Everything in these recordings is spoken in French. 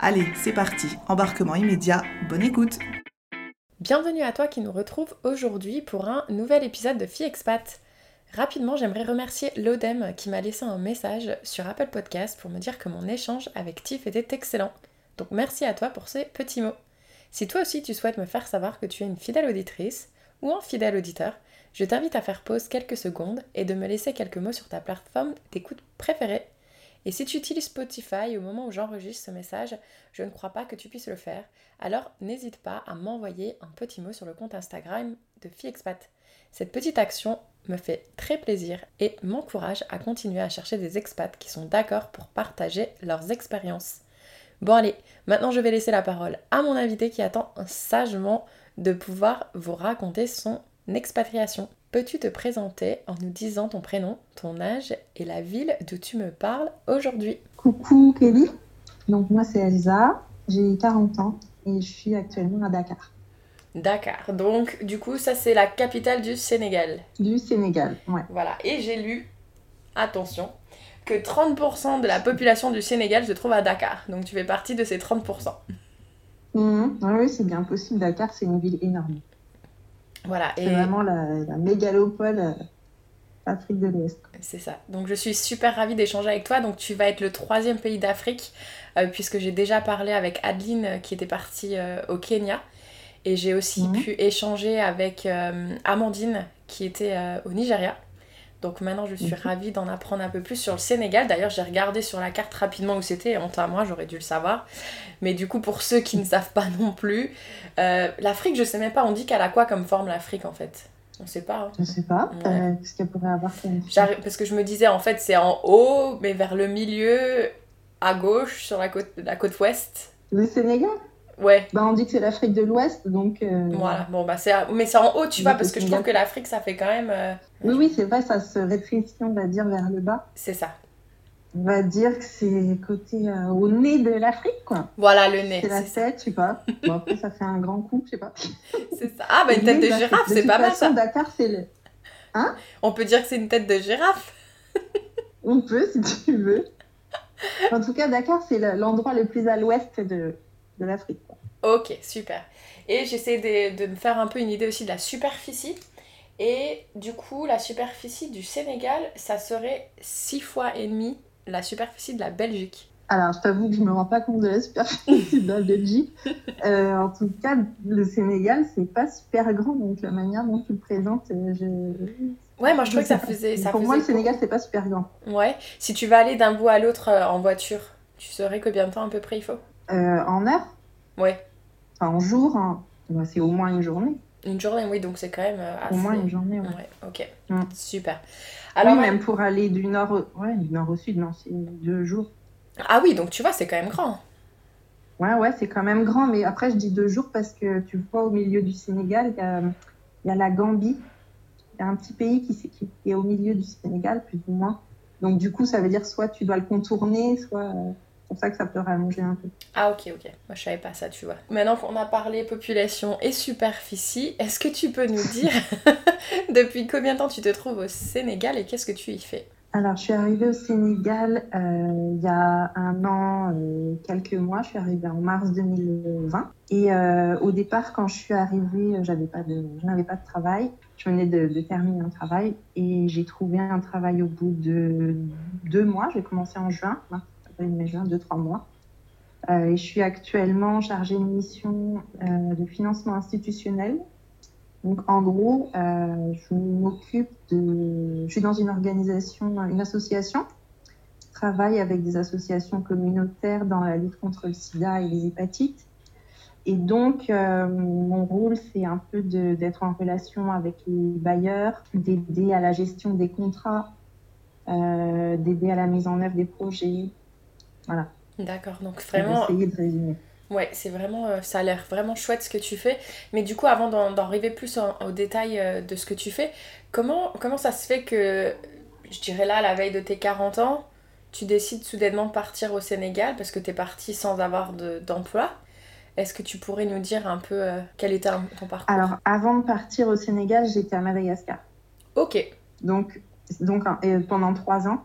Allez, c'est parti, embarquement immédiat, bonne écoute Bienvenue à toi qui nous retrouve aujourd'hui pour un nouvel épisode de Fille Expat. Rapidement, j'aimerais remercier l'ODEM qui m'a laissé un message sur Apple Podcast pour me dire que mon échange avec Tiff était excellent. Donc merci à toi pour ces petits mots. Si toi aussi tu souhaites me faire savoir que tu es une fidèle auditrice ou un fidèle auditeur, je t'invite à faire pause quelques secondes et de me laisser quelques mots sur ta plateforme d'écoute préférée. Et si tu utilises Spotify au moment où j'enregistre ce message, je ne crois pas que tu puisses le faire, alors n'hésite pas à m'envoyer un petit mot sur le compte Instagram de FiExpat. Cette petite action me fait très plaisir et m'encourage à continuer à chercher des expats qui sont d'accord pour partager leurs expériences. Bon allez, maintenant je vais laisser la parole à mon invité qui attend sagement de pouvoir vous raconter son expatriation. Peux-tu te présenter en nous disant ton prénom, ton âge et la ville d'où tu me parles aujourd'hui? Coucou Kelly, donc moi c'est Elsa, j'ai 40 ans et je suis actuellement à Dakar. Dakar, donc du coup ça c'est la capitale du Sénégal. Du Sénégal, ouais. Voilà, et j'ai lu, attention, que 30% de la population du Sénégal se trouve à Dakar. Donc tu fais partie de ces 30%. Mhm. oui, c'est bien possible. Dakar, c'est une ville énorme. Voilà. C'est vraiment la, mégalopole euh, Afrique de l'Ouest. C'est ça. Donc je suis super ravie d'échanger avec toi. Donc tu vas être le troisième pays d'Afrique, euh, puisque j'ai déjà parlé avec Adeline euh, qui était partie au Kenya. Et j'ai aussi Mhm. pu échanger avec Amandine qui était au Nigeria. Donc maintenant, je suis Mhm. ravie d'en apprendre un peu plus sur le Sénégal. D'ailleurs, j'ai regardé sur la carte rapidement où c'était. Honte à moi, j'aurais dû le savoir. Mais du coup, pour ceux qui ne savent pas non plus, euh, l'Afrique, je sais même pas. On dit qu'elle a quoi comme forme l'Afrique en fait? On sait pas. hein. Je sais pas. Ouais. euh, Qu'est-ce qu'elle pourrait avoir comme J'arrive- Parce que je me disais, en fait, c'est en haut, mais vers le milieu, à gauche, sur la côte, la côte ouest. Le Sénégal? Ouais. bah, On dit que c'est l'Afrique de l'Ouest, donc. euh, Voilà, bon bah c'est mais c'est en haut tu vois parce que je trouve que l'Afrique ça fait quand même euh, Oui, oui, c'est vrai, ça se rétrécit, on va dire, vers le bas. c'est ça. On va dire que c'est côté euh, au nez de l'Afrique, quoi. Voilà le nez, C'est la c'est tête, je sais pas. Bon, après, ça fait un grand coup, je sais pas. C'est ça. Ah bah une tête de girafe, c'est pas mal façon, ça. Dakar, c'est le. On peut dire que c'est une tête de girafe. On peut, si tu veux. En tout cas, Dakar, c'est le- l'endroit le plus à l'ouest de, de l'Afrique. Ok, super. Et j'essaie de, de me faire un peu une idée aussi de la superficie. Et du coup, la superficie du Sénégal, ça serait 6 fois et demi la superficie de la Belgique. Alors, je t'avoue que je me rends pas compte de la superficie de la Belgique. Euh, en tout cas, le Sénégal, c'est pas super grand, donc la manière dont tu le présentes, euh, je. Ouais, moi je trouvais que ça faisait. Ça Pour faisait moi, le. Sénégal, c'est pas super grand. Ouais. Si tu vas aller d'un bout à l'autre euh, en voiture, tu saurais combien de temps à peu près il faut? En heure, Ouais. enfin en jour, hein, c'est au moins une journée. Une journée, oui, donc c'est quand même euh, assez. Au moins une journée, ouais. Ouais, ok. Super. Alors, oui, même pour aller du nord au, ouais, du nord au sud, non, c'est deux jours. Ah oui, donc tu vois, c'est quand même grand. Ouais, ouais, c'est quand même grand, mais après, je dis deux jours parce que tu vois, au milieu du Sénégal, il y a, il y a la Gambie. Il y a un petit pays qui, qui est au milieu du Sénégal, plus ou moins. Donc, du coup, ça veut dire soit tu dois le contourner, soit. C'est pour ça que ça peut rallonger un peu. Ah ok, ok. Moi je savais pas ça, tu vois. Maintenant qu'on a parlé population et superficie, est-ce que tu peux nous dire depuis combien de temps tu te trouves au Sénégal et qu'est-ce que tu y fais? Alors, je suis arrivée au Sénégal euh, il y a un an, euh, quelques mois. Je suis arrivée en mars 2020. Et euh, au départ, quand je suis arrivée, j'avais pas de, je n'avais pas de travail. Je venais de, de terminer un travail et j'ai trouvé un travail au bout de deux mois. J'ai commencé en juin, mars, juin, deux, trois mois. Euh, et je suis actuellement chargée de mission euh, de financement institutionnel. Donc, en gros, euh, je m'occupe de. Je suis dans une organisation, une association qui travaille avec des associations communautaires dans la lutte contre le sida et les hépatites. Et donc, mon rôle, c'est un peu d'être en relation avec les bailleurs, d'aider à la gestion des contrats, d'aider à la mise en œuvre des projets. Voilà. D'accord, donc vraiment. Essayer de résumer. Ouais, c'est vraiment, euh, ça a l'air vraiment chouette ce que tu fais. Mais du coup, avant d'en arriver plus en- au détail euh, de ce que tu fais, comment, comment ça se fait que, je dirais là, la veille de tes 40 ans, tu décides soudainement de partir au Sénégal parce que tu es parti sans avoir de- d'emploi? Est-ce que tu pourrais nous dire un peu euh, quel était ton parcours? Alors, avant de partir au Sénégal, j'étais à Madagascar. Ok, Donc, donc et pendant trois ans.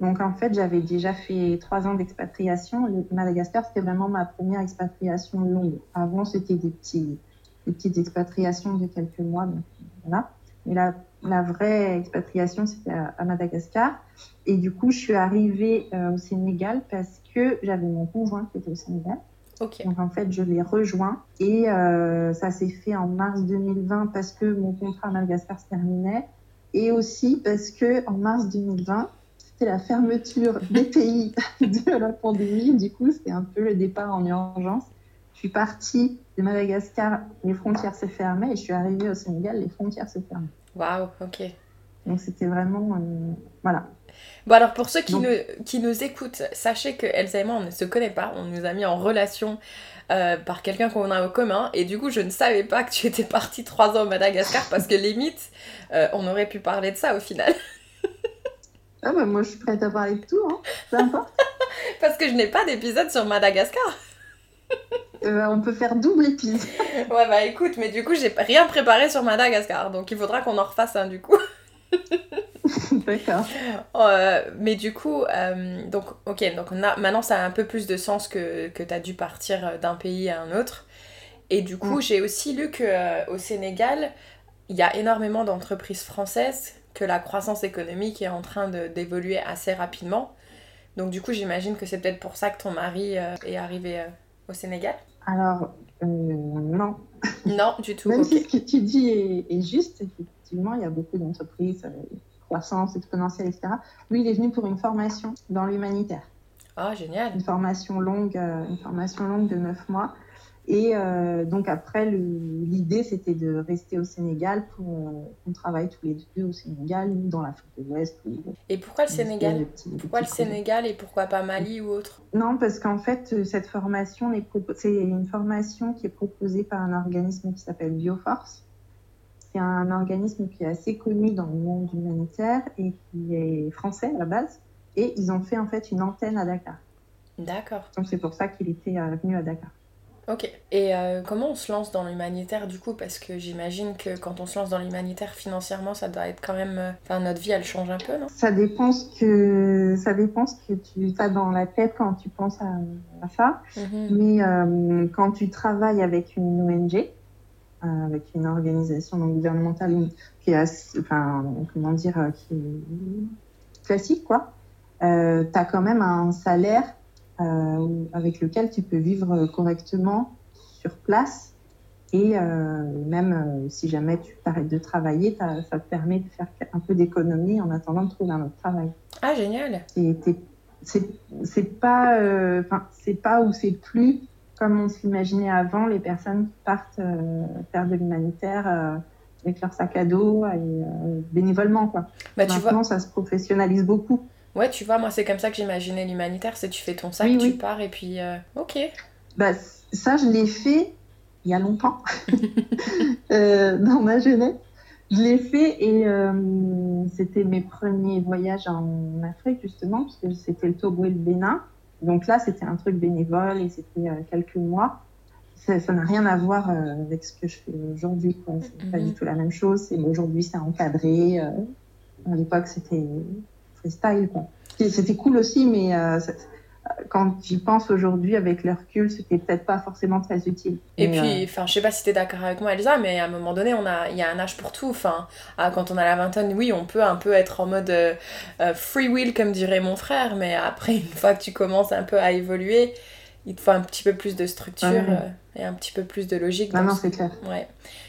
Donc, en fait, j'avais déjà fait trois ans d'expatriation. Madagascar, c'était vraiment ma première expatriation longue. Avant, c'était des, petits, des petites expatriations de quelques mois. Donc, voilà. Mais la, la vraie expatriation, c'était à, à Madagascar. Et du coup, je suis arrivée euh, au Sénégal parce que j'avais mon conjoint qui était au Sénégal. Donc en fait, je l'ai rejoint et euh, ça s'est fait en mars 2020 parce que mon contrat à Madagascar se terminait et aussi parce que en mars 2020, c'était la fermeture des pays de la pandémie. Du coup, c'était un peu le départ en urgence. Je suis partie de Madagascar, les frontières se fermaient et je suis arrivée au Sénégal, les frontières se fermaient. Waouh, ok. Donc c'était vraiment euh, voilà. Bon alors pour ceux qui, Donc- nous, qui nous écoutent, sachez que Elsa et moi on ne se connaît pas, on nous a mis en relation euh, par quelqu'un qu'on a en commun et du coup je ne savais pas que tu étais partie trois ans au Madagascar parce que limite euh, on aurait pu parler de ça au final Ah bah moi je suis prête à parler de tout, hein. peu importe. parce que je n'ai pas d'épisode sur Madagascar. Euh, on peut faire double épisode. Ouais bah écoute mais du coup j'ai rien préparé sur Madagascar donc il faudra qu'on en refasse un du coup. D'accord. Euh, mais du coup, euh, donc, ok, donc on a, maintenant ça a un peu plus de sens que, que tu as dû partir d'un pays à un autre. Et du coup, Mm. j'ai aussi lu que au Sénégal, il y a énormément d'entreprises françaises, que la croissance économique est en train d'évoluer assez rapidement. Donc du coup, j'imagine que c'est peut-être pour ça que ton mari euh, est arrivé euh, au Sénégal. Alors, euh, non. Non, du tout. Même si ce que tu dis est, est juste, effectivement, il y a beaucoup d'entreprises, croissance exponentielle, etc. Lui, il est venu pour une formation dans l'humanitaire. Ah, génial. Une formation longue, une formation longue de neuf mois. Et euh, donc après, l'idée, c'était de rester au Sénégal pour qu'on travaille tous les deux au Sénégal ou dans l'Afrique de l'Ouest. ou- Et pourquoi le Sénégal? petits- Pourquoi le projets. Sénégal et pourquoi pas Mali ou autre? Non, parce qu'en fait, euh, cette formation, c'est une formation qui est proposée par un organisme qui s'appelle Bioforce. C'est un organisme qui est assez connu dans le monde humanitaire et qui est français à la base. Et ils ont fait en fait une antenne à Dakar. D'accord. Donc c'est pour ça qu'il était euh, venu à Dakar. Ok. Et euh, comment on se lance dans l'humanitaire du coup? Parce que j'imagine que quand on se lance dans l'humanitaire financièrement, ça doit être quand même. euh, Enfin, notre vie elle change un peu, non? Ça dépend ce que ça dépend ce que tu as dans la tête quand tu penses à, à ça. Mhm. Mais euh, quand tu travailles avec une ONG, euh, avec une organisation non gouvernementale ou- qui est enfin, comment dire, qui est classique, quoi, tu as quand même un salaire avec lequel tu peux vivre correctement sur place. Et euh, même euh, si jamais tu t'arrêtes de travailler, ça te permet de faire un peu d'économie en attendant de trouver un autre travail. Ah, génial C'est- pas euh, c'est pas ou c'est plus comme on s'imaginait avant les personnes qui partent euh, faire de l'humanitaire euh, avec leur sac à dos et euh, bénévolement quoi. Bah, tu vois, Maintenant ça se professionnalise beaucoup. Ouais, tu vois, moi c'est comme ça que j'imaginais l'humanitaire c'est tu fais ton sac, Oui, tu oui. pars et puis. euh, Ok. Bah, ça je l'ai fait il y a longtemps euh, dans ma jeunesse. Je l'ai fait et euh, c'était mes premiers voyages en Afrique justement parce que c'était le Togo et le Bénin. Donc là c'était un truc bénévole et c'était euh, quelques mois. Ça n'a rien à voir euh, avec ce que je fais aujourd'hui. quoi. C'est pas Mhm. du tout la même chose. Aujourd'hui c'est encadré. euh, à l'époque c'était freestyle C'était cool aussi, mais euh, quand j'y pense aujourd'hui avec le recul, c'était peut-être pas forcément très utile. Et puis, enfin, je sais pas si t'es d'accord avec moi, Elsa, mais à un moment donné, on a, il y a un âge pour tout. Enfin, ah, quand on a la vingtaine, oui, on peut un peu être en mode euh, euh, free will, comme dirait mon frère, mais après, une fois que tu commences un peu à évoluer, il te faut un petit peu plus de structure euh, et un petit peu plus de logique. Non, non, c'est clair. Ouais.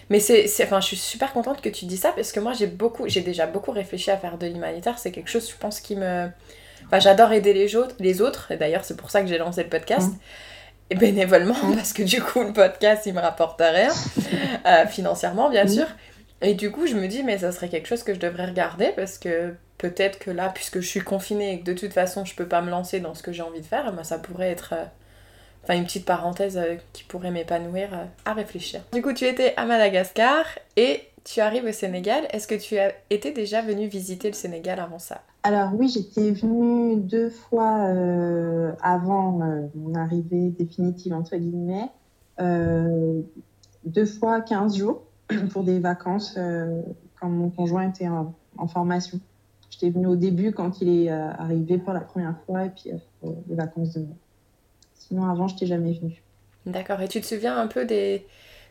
Mais c'est, enfin, je suis super contente que tu dis ça parce que moi, j'ai beaucoup, j'ai déjà beaucoup réfléchi à faire de l'humanitaire. C'est quelque chose, je pense, qui me. Enfin, j'adore aider les autres, les autres. Et d'ailleurs, c'est pour ça que j'ai lancé le podcast. Mmh. Et bénévolement, mmh. parce que du coup, le podcast, il me rapporte rien. Euh, financièrement, bien mmh. sûr. Et du coup, je me dis, mais ça serait quelque chose que je devrais regarder parce que peut-être que là, puisque je suis confinée et que de toute façon, je peux pas me lancer dans ce que j'ai envie de faire, ben, ça pourrait être euh, enfin une petite parenthèse euh, qui pourrait m'épanouir euh, à réfléchir. Du coup, tu étais à Madagascar et tu arrives au Sénégal. Est-ce que tu as été déjà venu visiter le Sénégal avant ça? Alors oui, j'étais venue deux fois avant mon arrivée définitive, entre guillemets. deux fois 15 jours pour des vacances quand mon conjoint était en, formation. J'étais venue au début quand il est arrivé pour la première fois et puis les vacances de Sinon, avant, je t'ai jamais venue. D'accord. Et tu te souviens un peu des,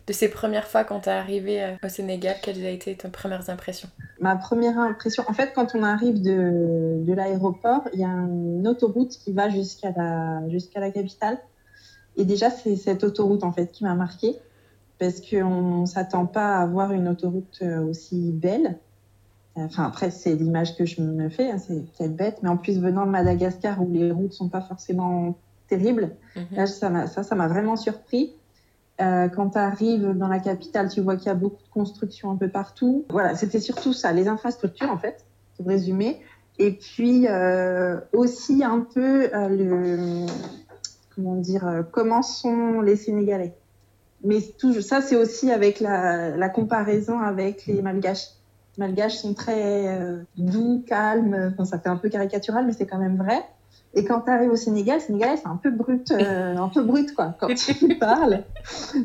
de ces premières fois quand tu es arrivé euh, au Sénégal? Quelles ont été tes premières impressions? Ma première impression, en fait, quand on arrive de, de l'aéroport, il y a une autoroute qui va jusqu'à la, jusqu'à la capitale. Et déjà, c'est cette autoroute, en fait, qui m'a marquée. Parce qu'on ne s'attend pas à avoir une autoroute euh, aussi belle. Enfin, après, c'est l'image que je me fais, hein, c'est peut-être bête, mais en plus, venant de Madagascar, où les routes sont pas forcément terrible. Mhm. ça, ça m'a vraiment surpris. Euh, quand tu arrives dans la capitale, tu vois qu'il y a beaucoup de constructions un peu partout. Voilà, c'était surtout ça, les infrastructures en fait, pour résumer. Et puis euh, aussi un peu euh, le, comment dire, comment sont les Sénégalais. Mais tout, ça, c'est aussi avec la, la, comparaison avec les Malgaches. Les Malgaches sont très doux, calmes. Enfin, ça fait un peu caricatural, mais c'est quand même vrai. Et quand tu arrives au Sénégal, Sénégalais, c'est un peu brut, euh, un peu brut quoi, quand tu parles.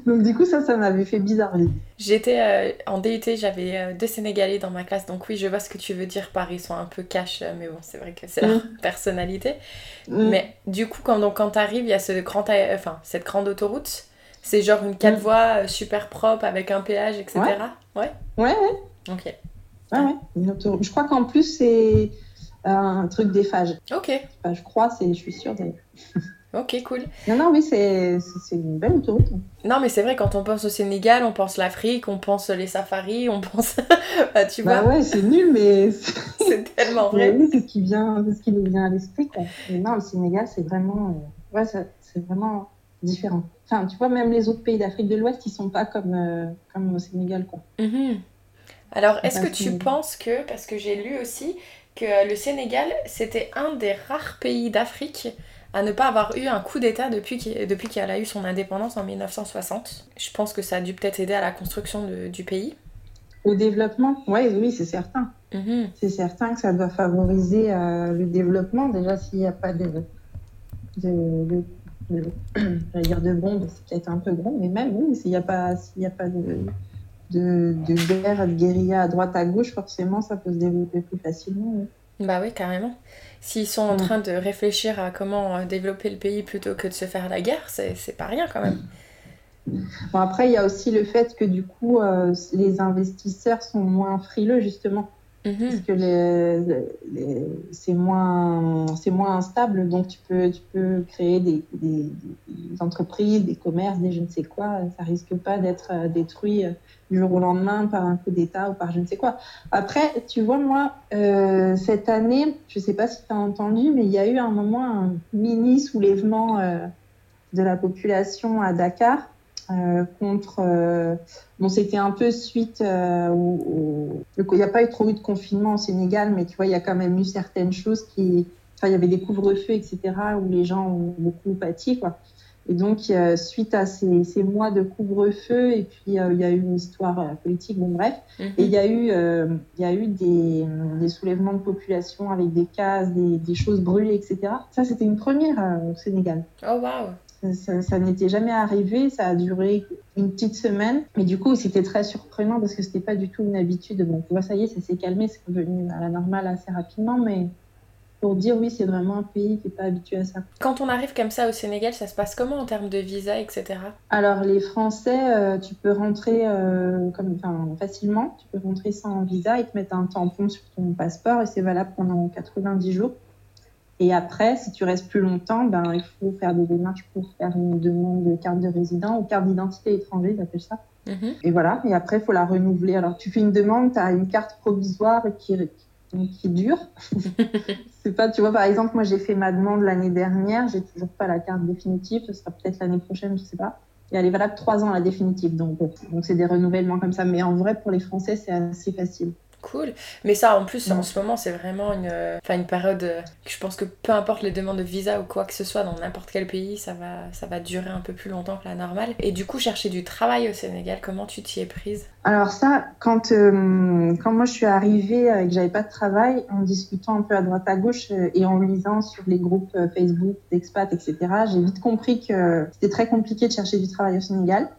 Donc du coup, ça, ça m'avait fait bizarre. J'étais euh, en DUT, j'avais euh, deux Sénégalais dans ma classe, donc oui, je vois ce que tu veux dire par ils sont un peu cash, mais bon, c'est vrai que c'est leur mm. personnalité. Mm. Mais du coup, quand, donc, quand tu arrives, il y a ce grand, enfin, cette grande autoroute. C'est genre une quatre mm. voies super propre avec un péage, etc. Ouais. Ouais, ouais. Ok. Ouais, ouais. Une autoroute. Je crois qu'en plus, c'est un truc d'effage. Ok. je crois, c'est, je suis sûre d'ailleurs. Ok, cool. Non, non, oui, c'est, c'est une belle autoroute. Non, mais c'est vrai, quand on pense au Sénégal, on pense l'Afrique, on pense les safaris, on pense. bah, tu vois. Bah ouais, c'est nul, mais. c'est tellement vrai. Oui, c'est ce qui, vient, ce qui nous vient à l'esprit. Quoi. Mais non, le Sénégal, c'est vraiment. Euh, ouais, c'est vraiment différent. Enfin, tu vois, même les autres pays d'Afrique de l'Ouest, ils sont pas comme, euh, comme au Sénégal, quoi. Mm-hmm. Alors, est-ce que tu penses que, parce que j'ai lu aussi que le Sénégal, c'était un des rares pays d'Afrique à ne pas avoir eu un coup d'État depuis depuis a eu son indépendance en 1960. Je pense que ça a dû peut-être aider à la construction du pays. Au développement Oui, oui, c'est certain. Mhm. C'est certain que ça doit favoriser euh, le développement. Déjà, s'il n'y a pas de, de, de, dire de bombes, c'est peut-être un peu grand, mais même, oui, s'il n'y a pas, s'il n'y a pas de de, de guerre, de guérilla à droite à gauche, forcément, ça peut se développer plus facilement. Bah oui, carrément. S'ils sont en mm. train de réfléchir à comment euh, développer le pays plutôt que de se faire la guerre, c'est pas rien quand même. Bon, après, il y a aussi le fait que du coup, euh, les investisseurs sont moins frileux, justement. Mhm. Parce que les, c'est moins, moins instable, donc tu peux, tu peux créer des, des, entreprises, des commerces, des je ne sais quoi. Ça risque pas d'être euh, détruit du jour au lendemain par un coup d'État ou par je ne sais quoi. Après, tu vois, moi, euh, cette année, je sais pas si tu as entendu, mais il y a eu un moment un mini soulèvement euh, de la population à Dakar. Euh, contre. bon, c'était un peu suite au. Il n'y a pas eu trop eu de confinement au Sénégal, mais tu vois, il y a quand même eu certaines choses qui. Enfin, il y avait des couvre-feux, etc., où les gens ont beaucoup pâti, quoi. Et donc, suite à ces, ces mois de couvre-feu, et puis euh, il y a eu une histoire euh, politique, bon bref, mhm. et il y a eu, euh, il y a eu des, des, soulèvements de population avec des cases, des, des choses brûlées, etc. Ça, c'était une première au Sénégal. Oh, waouh! Ça, ça, n'était jamais arrivé, ça a duré une petite semaine, mais du coup c'était très surprenant parce que c'était pas du tout une habitude. Bon, tu vois, ça y est, ça s'est calmé, c'est revenu à la normale assez rapidement, mais pour dire oui, c'est vraiment un pays qui n'est pas habitué à ça. Quand on arrive comme ça au Sénégal, ça se passe comment en termes de visa, etc. Alors les Français, euh, tu peux rentrer euh, comme, facilement, tu peux rentrer sans visa, ils te mettent un tampon sur ton passeport et c'est valable pendant 90 jours. Et après, si tu restes plus longtemps, ben, il faut faire des démarches pour faire une demande de carte de résident ou carte d'identité étrangère, ils appellent ça. Mhm. Et voilà, et après, il faut la renouveler. Alors, tu fais une demande, tu as une carte provisoire qui, qui, qui dure. c'est pas, tu vois, par exemple, moi, j'ai fait ma demande l'année dernière, j'ai toujours pas la carte définitive, ce sera peut-être l'année prochaine, je sais pas. Et elle est valable trois ans, la définitive. Donc, bon, donc c'est des renouvellements comme ça. Mais en vrai, pour les Français, c'est assez facile. Cool. Mais ça, en plus, en Mm. ce moment, c'est vraiment une, enfin, une période. euh, que Je pense que peu importe les demandes de visa ou quoi que ce soit dans n'importe quel pays, ça va, ça va durer un peu plus longtemps que la normale. Et du coup, chercher du travail au Sénégal, comment tu t'y es prise? Alors ça, quand, euh, quand moi je suis arrivée euh, et que j'avais pas de travail, en discutant un peu à droite à gauche euh, et en lisant sur les groupes euh, Facebook d'expats, etc., j'ai vite compris que c'était très compliqué de chercher du travail au Sénégal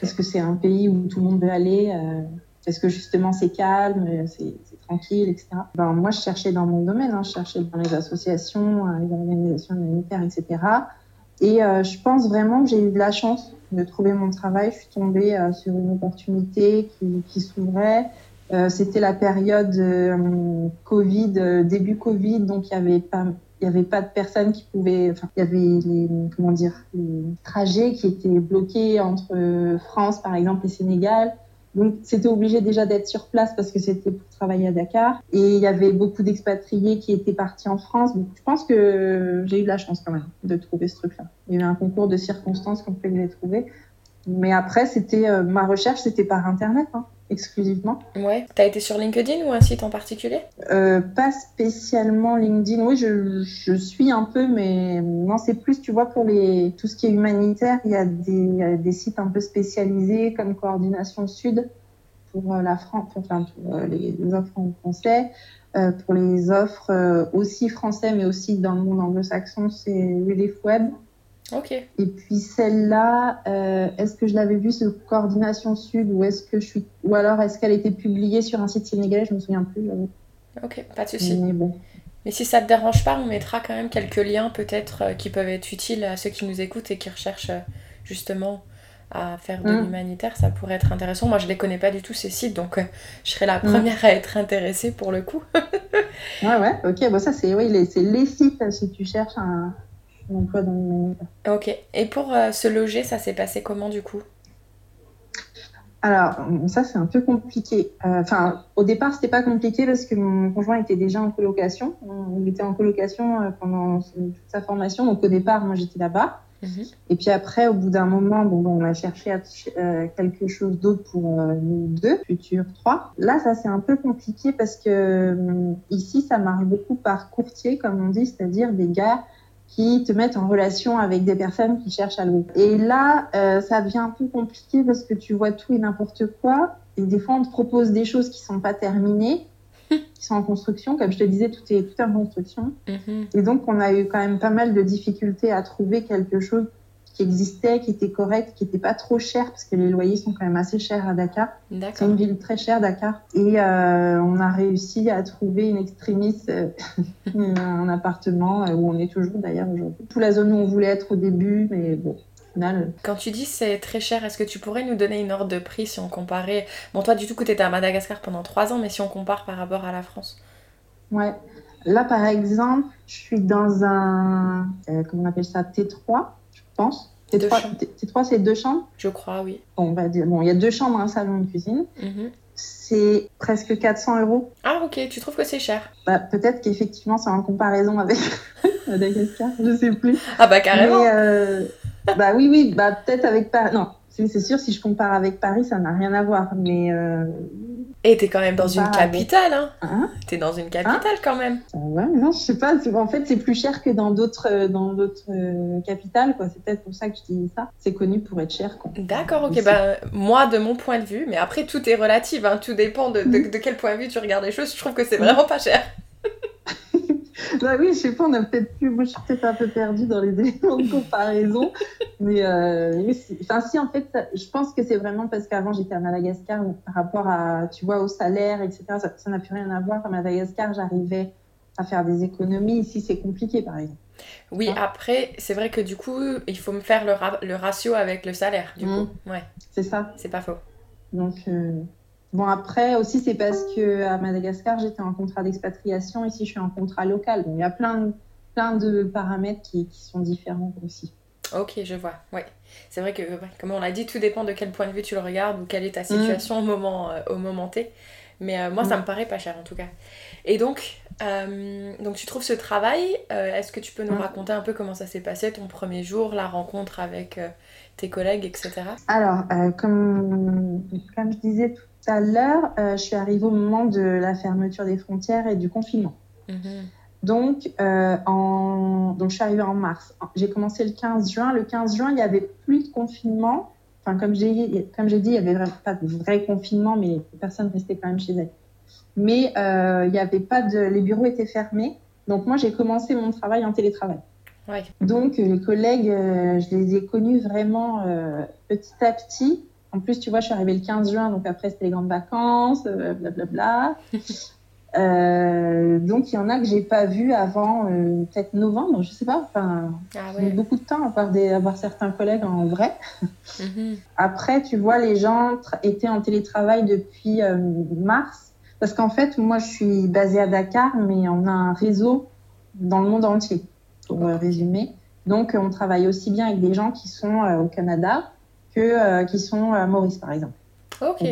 parce que c'est un pays où tout le monde veut aller, euh, parce que justement c'est calme, euh, c'est tranquille, etc. Ben, moi je cherchais dans mon domaine, hein, je cherchais dans les associations, euh, les organisations humanitaires, etc. Et euh, je pense vraiment que j'ai eu de la chance de trouver mon travail. Je suis tombée sur une opportunité qui, s'ouvrait. C'était la période Covid, début Covid, donc il y avait pas il y avait pas de personnes qui pouvaient enfin il y avait les comment dire les trajets qui étaient bloqués entre France par exemple et Sénégal donc c'était obligé déjà d'être sur place parce que c'était pour travailler à Dakar. Et il y avait beaucoup d'expatriés qui étaient partis en France. Donc je pense que j'ai eu de la chance quand même de trouver ce truc là il y a eu un concours de circonstances qu'on fait que j'ai trouvé mais après c'était euh, ma recherche c'était par internet hein, exclusivement Ouais. T'as été sur LinkedIn ou un site en particulier? Euh, pas spécialement LinkedIn. Oui, je, je suis un peu, mais non, c'est plus, tu vois, pour les tout ce qui est humanitaire, il y a des, sites un peu spécialisés comme Coordination Sud pour euh, la France, enfin pour les, les offres en français, euh, pour les offres euh, aussi français, mais aussi dans le monde anglo-saxon, c'est Relief Web. Et puis celle-là, euh, est-ce que je l'avais vue sur Coordination Sud ou est-ce que je suis, ou alors est-ce qu'elle a été publiée sur un site sénégalais Je me souviens plus. j'avoue. Ok, pas de souci. Mais bon. Mais si ça te dérange pas, on mettra quand même quelques liens peut-être euh, qui peuvent être utiles à ceux qui nous écoutent et qui recherchent euh, justement à faire de Mm. l'humanitaire. Ça pourrait être intéressant. Moi, je les connais pas du tout ces sites, donc je serais la Mm. première à être intéressée pour le coup. Ouais, ouais, ok. Bon, ça, c'est oui, les, c'est les sites si tu cherches un, emploi dans ok. Et pour euh, se loger, ça s'est passé comment du coup? Alors, ça, c'est un peu compliqué. Euh, Enfin, au départ, c'était pas compliqué parce que mon conjoint était déjà en colocation. Il était en colocation euh, pendant toute sa formation. Donc, au départ, moi, j'étais là-bas. Mhm. Et puis après, au bout d'un moment, bon, on a cherché à, euh, quelque chose d'autre pour euh, nous deux, futurs trois. Là, ça c'est un peu compliqué parce que euh, ici, ça marche beaucoup par courtier, comme on dit, c'est-à-dire des gars qui te mettent en relation avec des personnes qui cherchent à louer. Et là, euh, ça devient un peu compliqué parce que tu vois tout et n'importe quoi. Et des fois, on te propose des choses qui sont pas terminées, qui sont en construction. Comme je te disais, tout est tout en construction. Mhm. Et donc, on a eu quand même pas mal de difficultés à trouver quelque chose qui existait, qui était correct, qui n'était pas trop cher, parce que les loyers sont quand même assez chers à Dakar. C'est une ville très chère, Dakar. Et euh, on a réussi à trouver une extrémiste, euh, un appartement euh, où on est toujours d'ailleurs aujourd'hui. Toute la zone où on voulait être au début, mais bon, final, Quand tu dis c'est très cher, est-ce que tu pourrais nous donner une ordre de prix si on comparait? Bon, toi, du coup, tu étais à Madagascar pendant 3 ans, mais si on compare par rapport à la France? Ouais. Là, par exemple, je suis dans un, euh, comment on appelle ça, T3, je pense. Deux T3, chambres. T- T3 c'est deux chambres. Je crois, oui. Bon, on va dire, bon, il y a deux chambres, un salon, une cuisine. Mhm. C'est presque 400 euros. Ah, ok, tu trouves que c'est cher? Bah, peut-être qu'effectivement, c'est en comparaison avec Madagascar, je sais plus. Ah, bah carrément Mais, euh, bah oui, oui, bah peut-être avec Paris. Non, c'est c'est sûr, si je compare avec Paris, ça n'a rien à voir. Mais euh, Et t'es quand même dans une Bah, capitale, hein hein, T'es dans une capitale quand même ouais, non, je sais pas. En fait, c'est plus cher que dans d'autres euh, dans d'autres euh, capitales, quoi. C'est peut-être pour ça que je dis ça. C'est connu pour être cher, quoi. D'accord, ok, Ici. bah moi de mon point de vue, mais après tout est relatif, hein, tout dépend de, de, de quel point de vue tu regardes les choses, je trouve que c'est vraiment pas cher. Bah oui, je sais pas, on a peut-être plus. Moi, je suis peut-être un peu perdue dans les éléments de comparaison. mais euh, enfin, si, en fait, ça- je pense que c'est vraiment parce qu'avant, j'étais à Madagascar, donc par rapport à, tu vois, au salaire, etc., ça n'a plus rien à voir. À Madagascar, j'arrivais à faire des économies. Ici, c'est compliqué, par exemple. Oui, Ah. après, c'est vrai que du coup, il faut me faire le, ra- le ratio avec le salaire, du Mm. coup. Ouais, C'est ça. c'est pas faux. Donc, euh, bon, après aussi, c'est parce que à Madagascar, j'étais en contrat d'expatriation. Ici, je suis en contrat local. Donc, il y a plein de, plein de paramètres qui, qui sont différents aussi. Ok, je vois. Ouais. C'est vrai que, comme on l'a dit, tout dépend de quel point de vue tu le regardes ou quelle est ta situation au, moment, euh, au moment T. Mais euh, moi, ça me paraît pas cher en tout cas. Et donc, euh, donc tu trouves ce travail. Est-ce que tu peux nous raconter un peu comment ça s'est passé, ton premier jour, la rencontre avec tes collègues, etc. Alors, comme, comme je disais tout à l'heure, je suis arrivée au moment de la fermeture des frontières et du confinement. Mhm. Donc, euh, en... Donc, je suis arrivée en mars. J'ai commencé le 15 juin. Le 15 juin, il n'y avait plus de confinement. Enfin, comme j'ai, comme j'ai dit, il n'y avait pas de vrai confinement, mais les personnes restaient quand même chez elles. Mais euh, il n'y avait pas de... Les bureaux étaient fermés. Donc, moi, j'ai commencé mon travail en télétravail. Ouais. Donc, les collègues, euh, je les ai connus vraiment petit à petit. En plus, tu vois, je suis arrivée le 15 juin, donc après, c'était les grandes vacances, blablabla. Bla, bla. Euh, donc il y en a que j'ai pas vu avant euh, peut-être novembre, je sais pas. Enfin, ah j'ai beaucoup de temps à voir, des, certains collègues en vrai. Mhm. Après, tu vois, les gens étaient en télétravail depuis euh, mars, parce qu'en fait, moi, je suis basée à Dakar, mais on a un réseau dans le monde entier, pour résumer. Donc, on travaille aussi bien avec des gens qui sont au Canada que qui sont à Maurice, par exemple. Ok.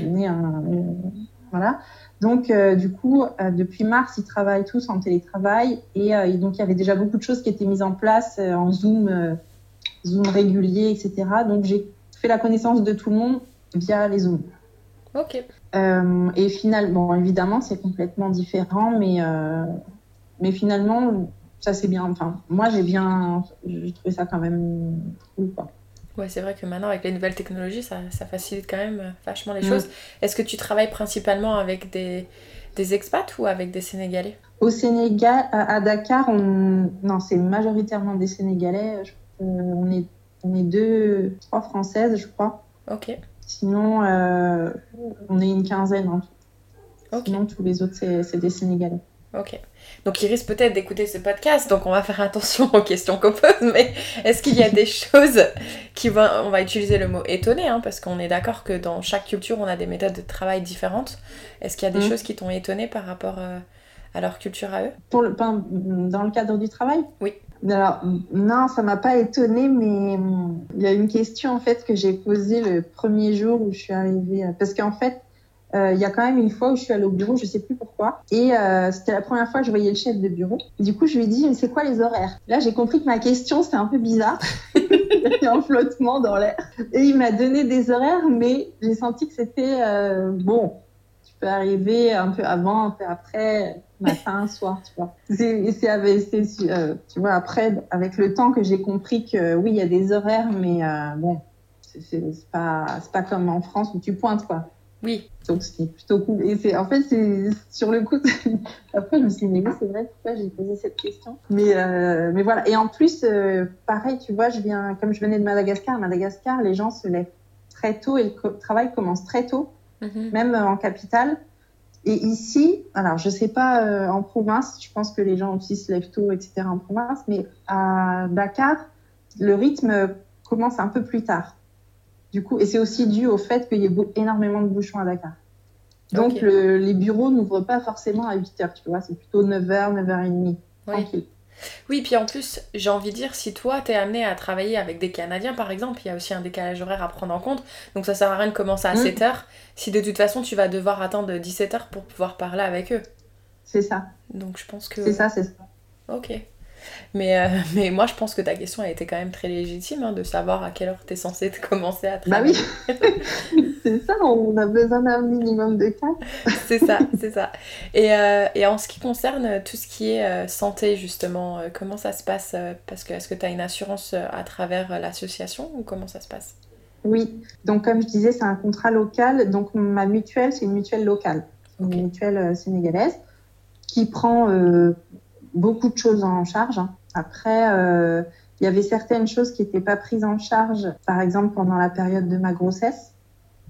voilà. Donc, euh, du coup, euh, depuis mars, ils travaillent tous en télétravail et, euh, donc il y avait déjà beaucoup de choses qui étaient mises en place en Zoom, Zoom régulier, etc. Donc, j'ai fait la connaissance de tout le monde via les Zooms. Ok. et finalement, évidemment, c'est complètement différent, mais, mais finalement, ça c'est bien. Enfin, moi, j'ai bien, j'ai trouvé ça quand même cool, quoi. Ouais, c'est vrai que maintenant, avec les nouvelles technologies, ça, ça facilite quand même euh, vachement les mm. choses. Est-ce que tu travailles principalement avec des, des expats ou avec des Sénégalais? Au Sénégal, à Dakar, on... non, c'est majoritairement des Sénégalais. On est, on est deux, trois Françaises, je crois. Ok. Sinon, euh, on est une quinzaine en tout. Sinon, tous les autres, c'est des Sénégalais. Ok. Donc il risque peut-être d'écouter ce podcast, donc on va faire attention aux questions qu'on pose, mais est-ce qu'il y a des choses qui vont... On va utiliser le mot étonné, hein, parce qu'on est d'accord que dans chaque culture, on a des méthodes de travail différentes. Est-ce qu'il y a des mm. choses qui t'ont étonné par rapport euh, à leur culture à eux? Pour le, Dans le cadre du travail? Oui. Alors, non, ça m'a pas étonné, mais il y a une question en fait que j'ai posée le premier jour où je suis arrivée. Parce qu'en fait, euh, il y a quand même une fois où je suis allée au bureau, je sais plus pourquoi, et euh, c'était la première fois que je voyais le chef de bureau. Du coup, je lui ai dit, mais c'est quoi les horaires? Là, j'ai compris que ma question, c'était un peu bizarre. il y a un flottement dans l'air. Et il m'a donné des horaires, mais j'ai senti que c'était euh, bon. Tu peux arriver un peu avant, un peu après, matin, soir, tu vois. C'est avec, tu vois, après, avec le temps que j'ai compris que oui, il y a des horaires, mais bon, c'est pas, pas comme en France où tu pointes, quoi. Oui. Donc c'est plutôt cool. Et c'est en fait c'est sur le coup. Après je me suis dit mais oui c'est vrai pourquoi j'ai posé cette question? Mais euh, mais voilà et en plus euh, pareil tu vois je viens comme je venais de Madagascar. Madagascar les gens se lèvent très tôt et le travail commence très tôt mhm. même euh, en capitale. Et ici alors je sais pas en province je pense que les gens aussi se lèvent tôt etc en province mais à Dakar le rythme commence un peu plus tard. Du coup, et c'est aussi dû au fait qu'il y ait énormément de bouchons à Dakar. Donc, les bureaux n'ouvrent pas forcément à 8 heures, tu vois, c'est plutôt 9h, 9h30. Tranquille. Oui, puis en plus, j'ai envie de dire, si toi, t'es amené à travailler avec des Canadiens, par exemple, il y a aussi un décalage horaire à prendre en compte. Donc, ça sert à rien de commencer à 7h mm. si de toute façon, tu vas devoir attendre 17h pour pouvoir parler avec eux. C'est ça. Donc, je pense que. C'est ça, c'est ça. Ok. Mais, euh, mais moi, je pense que ta question a été quand même très légitime, hein, de savoir à quelle heure tu es censé commencer à travailler. Bah oui, c'est ça, on a besoin d'un minimum de cas. c'est ça, c'est ça. Et, euh, et, en ce qui concerne tout ce qui est euh, santé, justement, comment ça se passe Parce que est-ce que tu as une assurance à travers l'association ou comment ça se passe? Oui, donc comme je disais, c'est un contrat local. Donc ma mutuelle, c'est une mutuelle locale, une mutuelle sénégalaise qui prend beaucoup de choses en charge. Après, euh, il y avait certaines choses qui n'étaient pas prises en charge, par exemple pendant la période de ma grossesse.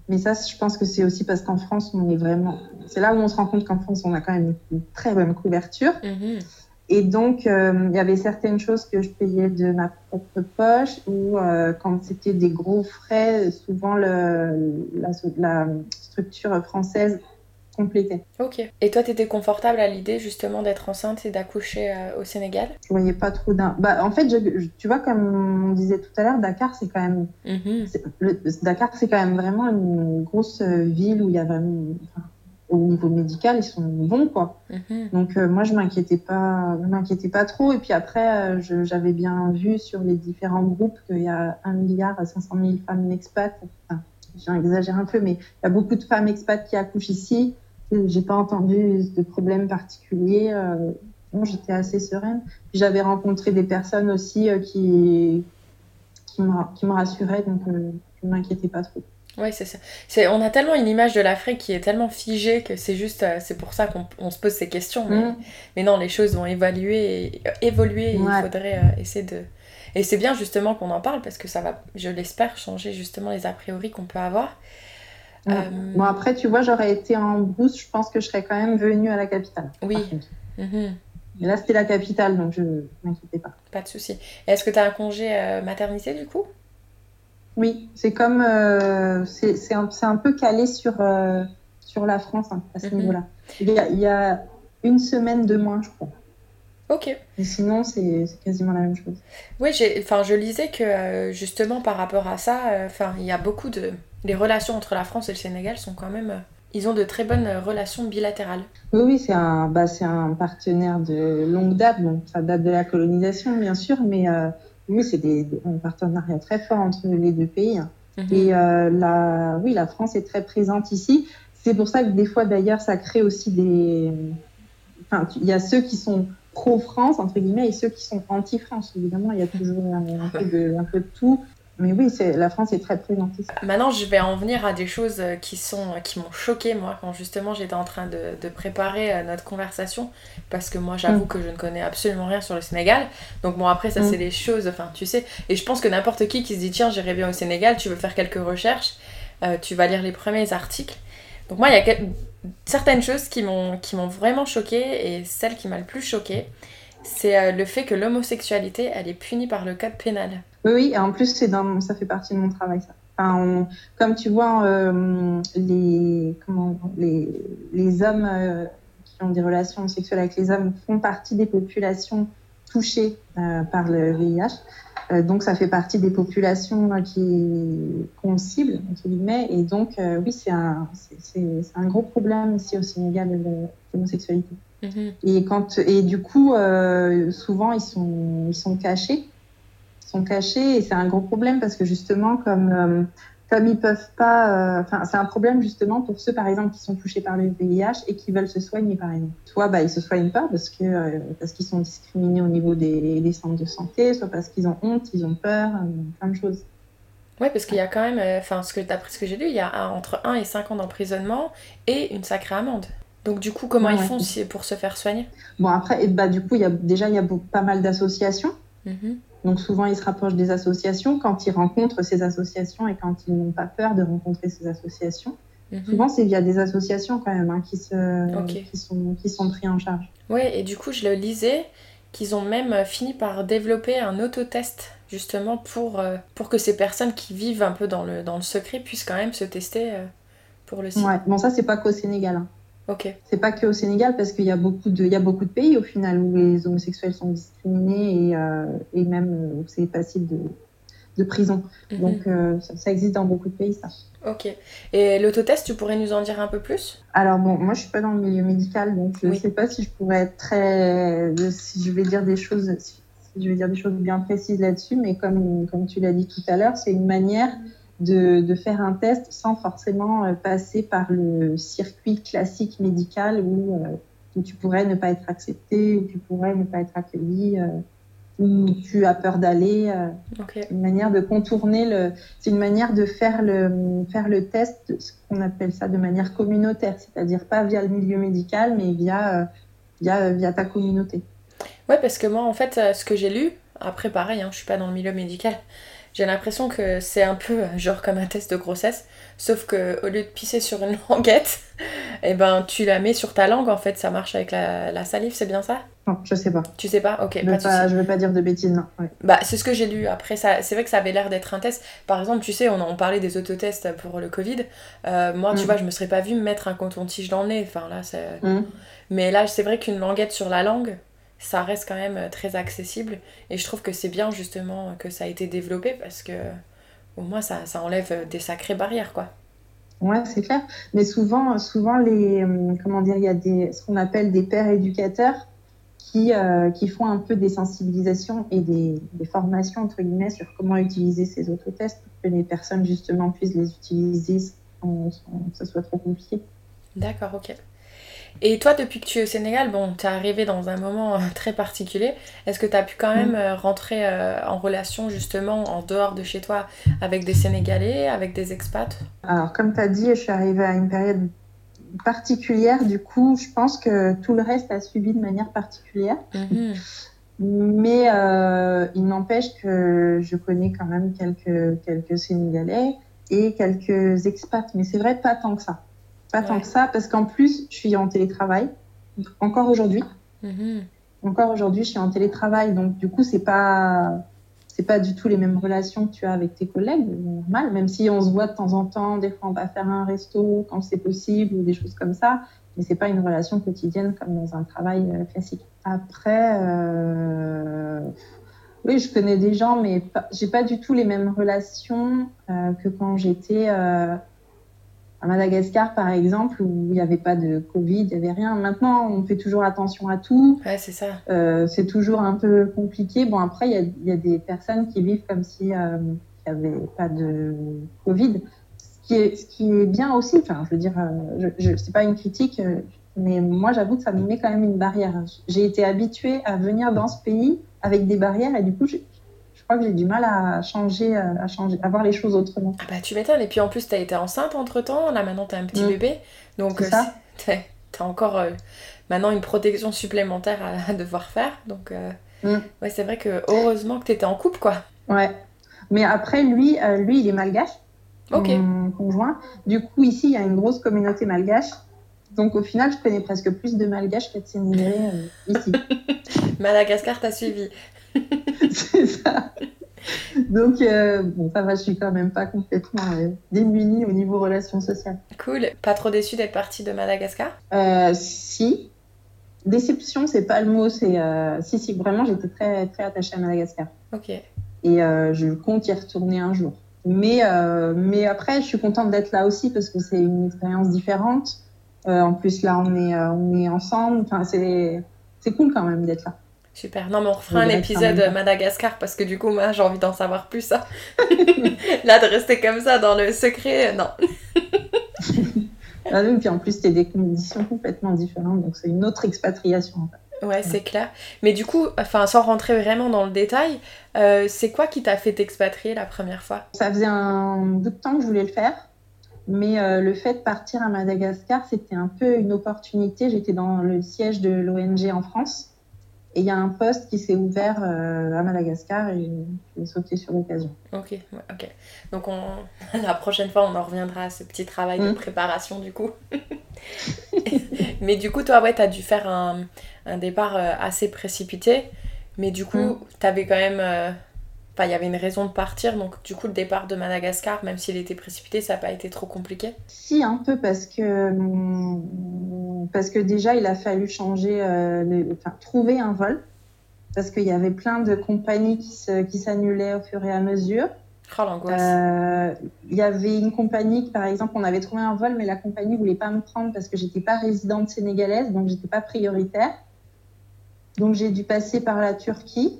Mais ça, je pense que c'est aussi parce qu'en France, on est vraiment. C'est là où on se rend compte qu'en France, on a quand même une très bonne couverture. Mm-hmm. Et donc, euh, il y avait certaines choses que je payais de ma propre poche ou euh, quand c'était des gros frais, souvent le, la, la, structure française compléter. Ok. Et toi, tu étais confortable à l'idée justement d'être enceinte et d'accoucher euh, au Sénégal? Je voyais pas trop d'un. Bah, en fait, tu vois, comme on disait tout à l'heure, Dakar, c'est quand même. Mm-hmm. Dakar, c'est quand même vraiment une grosse euh, ville où il y a vraiment. au niveau médical, ils sont bons, quoi. Mm-hmm. Donc, euh, moi, je m'inquiétais pas, m'inquiétais pas trop. Et puis après, j'avais bien vu sur les différents groupes qu'il y a un milliard à 500 000 femmes expats. Enfin, j'exagère un peu, mais il y a beaucoup de femmes expats qui accouchent ici. J'ai pas entendu de problème particulier. Euh, j'étais assez sereine. J'avais rencontré des personnes aussi euh, qui, qui, me, rassuraient, donc euh, je ne m'inquiétais pas trop. Oui, c'est ça. on a tellement une image de l'Afrique qui est tellement figée que c'est juste, c'est pour ça qu'on se pose ces questions. Mais, mm. mais, non, les choses vont évaluer et, évoluer et il faudrait essayer de. Et c'est bien justement qu'on en parle parce que ça va, je l'espère, changer justement les a priori qu'on peut avoir. Euh, bon, après, tu vois, j'aurais été en brousse, je pense que je serais quand même venue à la capitale. Oui. Mhm. Mais là, c'était la capitale, donc je ne m'inquiétais pas. Pas de souci. Est-ce que tu as un congé euh, maternité du coup? Oui, c'est comme. Euh, c'est un, un, peu calé sur, sur la France hein, à ce mhm. niveau-là. Il, il, y a une semaine de moins, je crois. Ok. Et sinon, c'est quasiment la même chose. Oui, enfin, je lisais que justement par rapport à ça, enfin, il y a beaucoup de les relations entre la France et le Sénégal sont quand même. Euh, ils ont de très bonnes euh, relations bilatérales. Oui, oui, c'est un, bah, un partenaire de longue date. Bon, ça date de la colonisation, bien sûr, mais euh, oui, c'est un partenariat très fort entre les deux pays. Mhm. Et la, oui, la France est très présente ici. C'est pour ça que des fois, d'ailleurs, ça crée aussi des. Enfin, il y a ceux qui sont pro-France, entre guillemets, et ceux qui sont anti-France. Évidemment, il y a toujours un, peu, de, un peu de tout. Mais oui, la France est très présente Maintenant, je vais en venir à des choses euh, qui sont euh, qui m'ont choqué moi quand justement j'étais en train de, de, préparer euh, notre conversation parce que moi j'avoue mm. que je ne connais absolument rien sur le Sénégal. Donc bon après ça mm. c'est des choses, enfin tu sais. Et je pense que n'importe qui qui se dit tiens j'irai bien au Sénégal, tu veux faire quelques recherches, tu vas lire les premiers articles. Donc moi il y a certaines choses qui m'ont qui m'ont vraiment choqué et celle qui m'a le plus choqué, c'est le fait que l'homosexualité elle est punie par le code pénal. Oui, oui, et en plus, c'est dans, ça fait partie de mon travail, ça. Enfin, comme tu vois, euh, les, comment, les, les hommes euh, qui ont des relations sexuelles avec les hommes font partie des populations touchées euh, par le VIH. donc, ça fait partie des populations qui qu'on cible, entre guillemets. Et donc, oui, c'est un, c'est, un gros problème ici au Sénégal, l'homosexualité. Mm-hmm. Et, quand, et du coup, souvent, ils sont, ils sont cachés cachés et c'est un gros problème parce que justement comme euh, comme ils peuvent pas, euh, enfin c'est un problème justement pour ceux par exemple qui sont touchés par le VIH et qui veulent se soigner par exemple. Soit bah ils se soignent pas parce que euh, parce qu'ils sont discriminés au niveau des, des, centres de santé, soit parce qu'ils ont honte, ils ont peur, plein de choses. Ouais, parce qu'il y a quand même, enfin, ce que d'après ce que j'ai lu, il y a entre 1 et 5 ans d'emprisonnement et une sacrée amende. Donc du coup, comment ils font pour se faire soigner? Bon après, et bah du coup, il y a déjà il y a pas mal d'associations. Mm-hmm. Donc souvent, ils se rapprochent des associations quand ils rencontrent ces associations et quand ils n'ont pas peur de rencontrer ces associations. Mhm. Souvent, c'est via des associations quand même hein, qui, se, qui, sont, qui sont pris en charge. Oui, et du coup, je le lisais qu'ils ont même euh, fini par développer un autotest justement pour, euh, pour que ces personnes qui vivent un peu dans le, dans le secret puissent quand même se tester euh, pour le sida. Ouais, bon ça c'est pas qu'au Sénégal. Hein. Ok. C'est pas que au Sénégal parce qu'il y a beaucoup de, il y a beaucoup de pays au final où les homosexuels sont discriminés et, euh, et même où euh, c'est passible de, de prison. Mhm. Donc euh, ça, existe dans beaucoup de pays ça. Ok. Et l'autotest, tu pourrais nous en dire un peu plus? Alors bon, moi je suis pas dans le milieu médical, donc je ne sais pas si je pourrais être très, si je vais dire des choses, si je vais dire des choses bien précises là-dessus, mais comme comme tu l'as dit tout à l'heure, c'est une manière de, de, faire un test sans forcément euh, passer par le circuit classique médical où, euh, où, tu pourrais ne pas être accepté, où tu pourrais ne pas être accueilli, euh, où tu as peur d'aller. Une manière de contourner le. C'est une manière de faire le, faire le test, ce qu'on appelle ça de manière communautaire, c'est-à-dire pas via le milieu médical, mais via, via, via ta communauté. Ouais, parce que moi, en fait, ce que j'ai lu, après pareil, hein, je suis pas dans le milieu médical, j'ai l'impression que c'est un peu euh, genre comme un test de grossesse, sauf que au lieu de pisser sur une languette, eh ben tu la mets sur ta langue en fait, ça marche avec la, salive, c'est bien ça? Non, je sais pas. Tu sais pas? Ok, Je pas pas, je veux pas dire de bêtises, non. Ouais. Bah, c'est ce que j'ai lu. Après, ça, c'est vrai que ça avait l'air d'être un test. Par exemple, tu sais, on, on parlait des autotests pour le Covid. Euh, moi, tu Mm. vois, je me serais pas vue me mettre un coton-tige dans le nez. Enfin, là, c'est... Mm. Mais là, c'est vrai qu'une languette sur la langue, ça reste quand même euh, très accessible. Et je trouve que c'est bien, justement, que ça a été développé parce que au moins, ça, ça enlève euh, des sacrées barrières, quoi. Ouais, c'est clair. Mais souvent, souvent les, hum, comment dire, il y a des, ce qu'on appelle des pères éducateurs qui, euh, qui font un peu des sensibilisations et des, des formations, entre guillemets, sur comment utiliser ces autotests pour que les personnes, justement, puissent les utiliser sans, sans que ce soit trop compliqué. D'accord, ok. Et toi, depuis que tu es au Sénégal, bon, t'es arrivé dans un moment euh, très particulier. Est-ce que tu as pu quand même euh, rentrer euh, en relation justement en dehors de chez toi avec des Sénégalais, avec des expats? Alors, comme tu as dit, je suis arrivée à une période particulière. Du coup, je pense que tout le reste a suivi de manière particulière. Mhm. Mais euh, il n'empêche que je connais quand même quelques, quelques Sénégalais et quelques expats. Mais c'est vrai, pas tant que ça. Pas tant que ça, parce qu'en plus, je suis en télétravail. Encore aujourd'hui. Mhm. Encore aujourd'hui, je suis en télétravail. Donc, du coup, c'est pas. C'est pas du tout les mêmes relations que tu as avec tes collègues, normal, même si on se voit de temps en temps, des fois on va faire un resto quand c'est possible ou des choses comme ça, mais c'est pas une relation quotidienne comme dans un travail euh, classique. Après, euh, oui, je connais des gens, mais pas... j'ai pas du tout les mêmes relations euh, que quand j'étais euh, à Madagascar, par exemple, où il n'y avait pas de Covid, il n'y avait rien. Maintenant, on fait toujours attention à tout. Ouais, c'est ça. Euh, c'est toujours un peu compliqué. Bon, après, il y a, il y a des personnes qui vivent comme si euh, n'y avait pas de Covid. Ce qui est, ce qui est bien aussi, enfin, je veux dire, euh, je, je, c'est pas une critique, euh, mais moi, j'avoue que ça me met quand même une barrière. J'ai été habituée à venir dans ce pays avec des barrières et du coup, je crois que j'ai du mal à changer, à changer, à voir les choses autrement. Ah bah tu m'étonnes. Et puis en plus, t'as été enceinte entre temps. Là maintenant, t'as un petit Mm. bébé. Donc C'est euh, t'as encore euh, maintenant une protection supplémentaire à, à devoir faire. Donc euh, Mm. ouais, c'est vrai que heureusement que t'étais en couple, quoi. Ouais. Mais après, lui, euh, lui, il est malgache. Ok. mon conjoint. Du coup, ici, il y a une grosse communauté malgache. Donc, au final, je connais presque plus de malgaches que de Sénégalais euh, ici. Madagascar, t'as suivi. C'est ça. Donc, euh, bon, ça va, je suis quand même pas complètement euh, démunie au niveau relations sociales. Cool. Pas trop déçu d'être partie de Madagascar? Euh, si. Déception, c'est pas le mot. C'est euh, si, si, vraiment, j'étais très, très attachée à Madagascar. Ok. Et je compte y retourner un jour. Mais, mais après, je suis contente d'être là aussi parce que c'est une expérience différente. En plus, là, on est, on est ensemble. Enfin, c'est, c'est cool quand même d'être là. Super. Non, mais on refera un épisode. Madagascar parce que du coup, moi, j'ai envie d'en savoir plus. Ça. Là, de rester comme ça dans le secret, euh, non. Ah oui, puis en plus, c'était des conditions complètement différentes. Donc, c'est une autre expatriation. en fait. Ouais, c'est clair. Mais du coup, enfin, sans rentrer vraiment dans le détail, euh, c'est quoi qui t'a fait t'expatrier la première fois? Ça faisait un bout de temps que je voulais le faire. Mais euh, le fait de partir à Madagascar, c'était un peu une opportunité. J'étais dans le siège de l'ONG en France. Et il y a un poste qui s'est ouvert euh, à Madagascar et j'ai sauté sur l'occasion. Ok, ouais, ok. Donc on... la prochaine fois, on en reviendra à ce petit travail de Mm. préparation du coup. mais du coup, toi, ouais, t'as dû faire un, un départ euh, assez précipité. Mais du coup, Mm. t'avais quand même... Enfin, il y avait une raison de partir. Donc du coup, le départ de Madagascar, même s'il était précipité, ça n'a pas été trop compliqué. Si, un peu, parce que, parce que déjà, il a fallu changer, euh, le- enfin, trouver un vol. Parce qu'il y avait plein de compagnies qui se- qui s'annulaient au fur et à mesure. Oh, l'angoisse. Euh, Il y avait une compagnie, par exemple, on avait trouvé un vol, mais la compagnie voulait pas me prendre parce que j'étais pas résidente sénégalaise, donc j'étais pas prioritaire. Donc j'ai dû passer par la Turquie,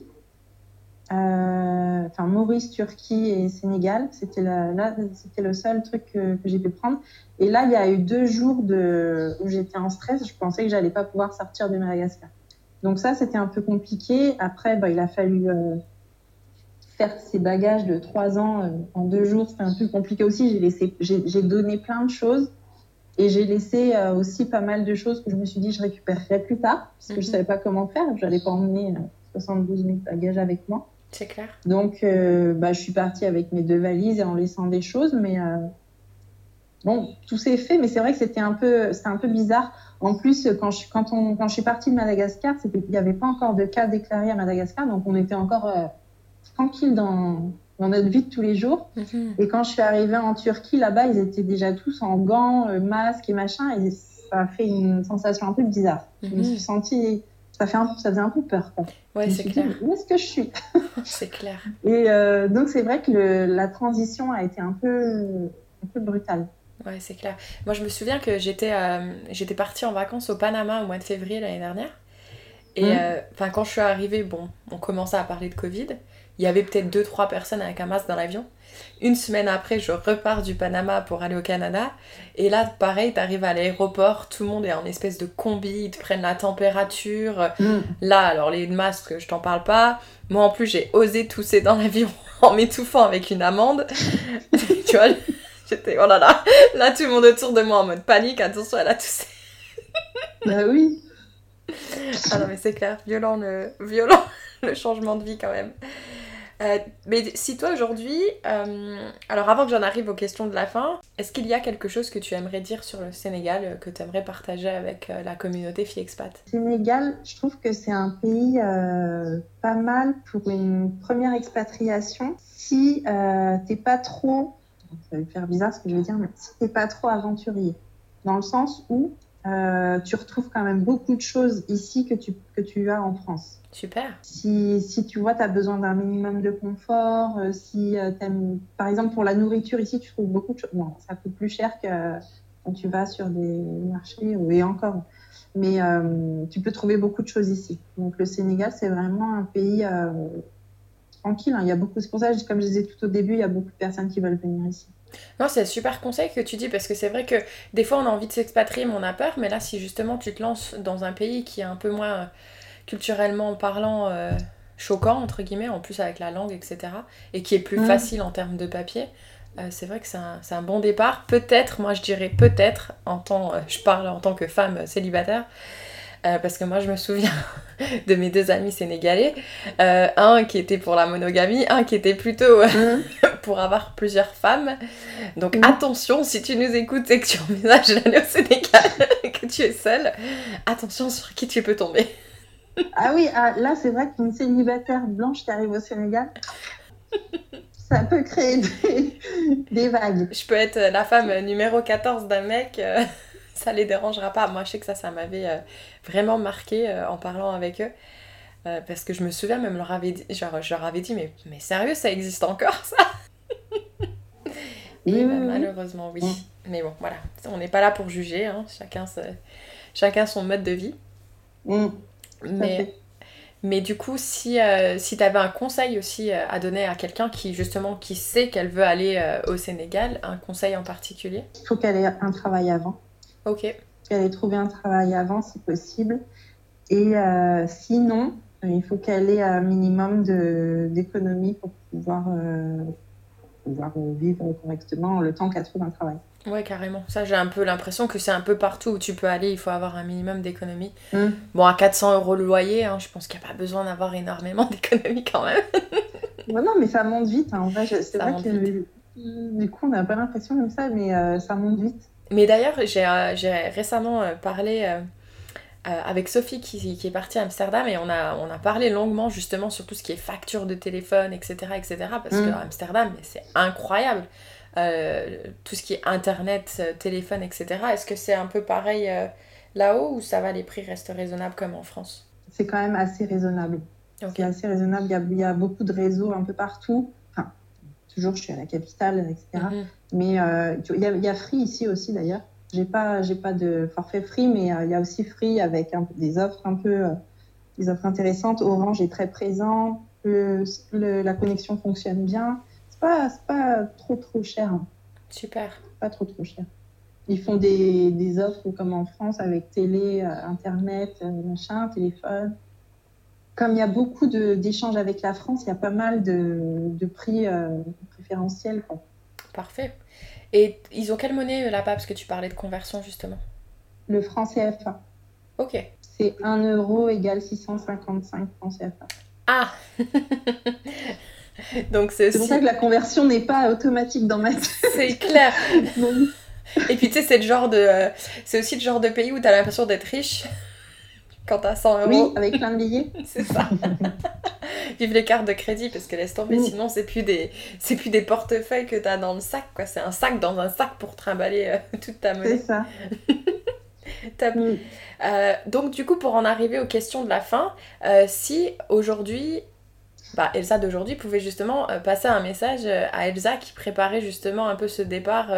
enfin Maurice, Turquie et Sénégal. C'était là, c'était le seul truc que, que j'ai pu prendre. Et là, il y a eu deux jours de, où j'étais en stress. Je pensais que j'allais pas pouvoir sortir de Madagascar. Donc ça, c'était un peu compliqué. Après, bah, il a fallu euh, faire ses bagages de trois ans euh, en deux jours. C'était un peu compliqué aussi. J'ai laissé, j'ai j'ai donné plein de choses. Et j'ai laissé euh, aussi pas mal de choses que je me suis dit je récupérerai plus tard parce que je Mhm. savais pas comment faire. J'allais pas emmener euh, 72 000 bagages avec moi. C'est clair. Donc, euh, bah, je suis partie avec mes deux valises et en laissant des choses, mais, euh, bon, tout s'est fait, mais c'est vrai que c'était un peu, c'était un peu bizarre. En plus, quand je, quand on, quand je suis partie de Madagascar, il n'y avait pas encore de cas déclarés à Madagascar, donc on était encore euh, tranquille dans, dans notre vie de tous les jours. Mhm. Et quand je suis arrivée en Turquie, là-bas, ils étaient déjà tous en gants, masques et machin, et ça a fait une sensation un peu bizarre. Je me Mhm. suis sentie, ça, fait un, ça faisait un peu peur. Quoi. Ouais, c'est clair. dit, où est-ce que je suis? C'est clair. Et euh, donc c'est vrai que le- la transition a été un peu, un peu brutale. Ouais, c'est clair. Moi, je me souviens que j'étais euh, j'étais partie en vacances au Panama au mois de février l'année dernière. Et Mhm. euh, quand je suis arrivée, bon, on commençait à parler de Covid. Il y avait peut-être deux trois personnes avec un masque dans l'avion. Une semaine après, je repars du Panama pour aller au Canada. Et là, pareil, t'arrives à l'aéroport, tout le monde est en espèce de combi, ils te prennent la température. Là, alors les masques, je t'en parle pas. Moi, en plus, j'ai osé tousser dans l'avion en m'étouffant avec une amande. tu vois, j'étais, oh là là. Là, tout le monde autour de moi en mode panique. Attention, elle a toussé. Bah oui. Ah non, mais c'est clair, violent le, violent le changement de vie quand même. Euh, mais si toi aujourd'hui, euh, alors avant que j'en arrive aux questions de la fin, est-ce qu'il y a quelque chose que tu aimerais dire sur le Sénégal euh, que tu aimerais partager avec la communauté fille expat? Sénégal, je trouve que c'est un pays pas mal pour une première expatriation. Si t'es pas trop, ça va faire bizarre ce que je veux dire, mais si t'es pas trop aventurier, dans le sens où euh, tu retrouves quand même beaucoup de choses ici que tu, que tu as en France. Super. Si, si tu vois, tu as besoin d'un minimum de confort, euh, si euh, t'aimes- par exemple pour la nourriture ici, tu trouves beaucoup de choses. Bon, ça coûte plus cher que quand tu vas sur des marchés, ou- et encore. Mais euh, tu peux trouver beaucoup de choses ici. Donc le Sénégal, c'est vraiment un pays euh, tranquille. hein. Il y a beaucoup, c'est pour ça, comme je disais tout au début, il y a beaucoup de personnes qui veulent venir ici. Non, c'est un super conseil que tu dis parce que c'est vrai que des fois on a envie de s'expatrier mais on a peur. Mais là, si justement tu te lances dans un pays qui est un peu moins euh, culturellement parlant euh, choquant, entre guillemets, en plus avec la langue, etc., et qui est plus Mm. facile en termes de papier, euh, c'est vrai que c'est un, bon départ. Peut-être, moi je dirais peut-être, en tant, euh, je parle en tant que femme célibataire. Euh, parce que moi je me souviens de mes deux amis sénégalais, Euh, un qui était pour la monogamie, un qui était plutôt euh, pour avoir plusieurs femmes. Donc Mhm. attention, si tu nous écoutes et que tu envisages d'aller au Sénégal et que tu es seule, attention sur qui tu peux tomber. Ah oui, ah, là, c'est vrai qu'une célibataire blanche qui arrive au Sénégal, ça peut créer des, des vagues. Je peux être la femme numéro 14 d'un mec, euh, ça les dérangera pas. Moi, je sais que ça, ça m'avait euh, vraiment marqué euh, en parlant avec eux. Euh, parce que je me souviens même leur avait dit, genre, je leur avais dit mais, mais sérieux ça existe encore ça? Oui, bah, oui. malheureusement oui. Mais bon voilà, on n'est pas là pour juger, hein. chacun, se- chacun son mode de vie. Mm, Mais, mais du coup, si, euh, si tu avais un conseil aussi euh, à donner à quelqu'un qui justement qui sait qu'elle veut aller euh, au Sénégal, un conseil en particulier? Il faut qu'elle ait un travail avant. Ok, qu'elle ait trouvé un travail avant si possible. Et euh, sinon, euh, il faut qu'elle ait un minimum d'économie pour pouvoir, euh, pouvoir vivre correctement le temps qu'elle trouve un travail. ouais carrément. Ça j'ai un peu l'impression que c'est un peu partout où tu peux aller, il faut avoir un minimum d'économie. Mm. Bon, à 400 euros le loyer, hein, je pense qu'il n'y a pas besoin d'avoir énormément d'économie quand même. Ouais, non, mais ça monte vite. hein. En vrai, c'est vrai que du coup, on n'a pas l'impression comme ça, mais euh, ça monte vite. Mais d'ailleurs, j'ai euh, récemment euh, parlé euh, avec Sophie qui, qui est partie à Amsterdam et on a, on a parlé longuement justement sur tout ce qui est facture de téléphone, etc. etc. parce Mm. que Amsterdam, c'est incroyable. Euh, tout ce qui est internet, téléphone, etc. Est-ce que c'est un peu pareil là-haut ou ça va, les prix restent raisonnables comme en France? C'est quand même assez raisonnable. C'est assez raisonnable. Il y, a, il y a beaucoup de réseaux un peu partout. Toujours, je suis à la capitale, etc. Mhm. Mais euh, il y, a- il y a Free ici aussi d'ailleurs. J'ai pas, j'ai pas de forfait Free, mais euh, il y a aussi Free avec un- des offres un peu, euh, des offres intéressantes. Orange est très présent. Le- le- la connexion fonctionne bien. C'est pas, c'est pas trop trop cher. hein. Super. Pas trop trop cher. Ils font des, des offres comme en France avec télé, euh, internet, euh, machin, téléphone. Comme il y a beaucoup d'échanges avec la France, il y a pas mal de, de prix euh, préférentiels. Quoi. Parfait. Et ils ont quelle monnaie euh, là-bas? Parce que tu parlais de conversion justement. Le franc CFA. Ok. C'est 1 euro égale 655 francs CFA. Ah Donc c'est C'est pour aussi... ça que la conversion n'est pas automatique dans ma tête. C'est clair Donc, Et puis tu sais, c'est le genre de, euh, c'est aussi le genre de pays où tu as l'impression d'être riche quand t'as 100 euros. Oui, avec plein de billets. c'est ça. Vive les cartes de crédit parce que laisse tomber, sinon c'est plus des, c'est plus des portefeuilles que t'as dans le sac quoi. C'est un sac dans un sac pour trimballer euh, toute ta C'est monnaie. ça. Top. Mm. Euh, donc du coup, pour en arriver aux questions de la fin, euh, si aujourd'hui, bah, Elsa d'aujourd'hui pouvait justement euh, passer un message à Elsa qui préparait justement un peu ce départ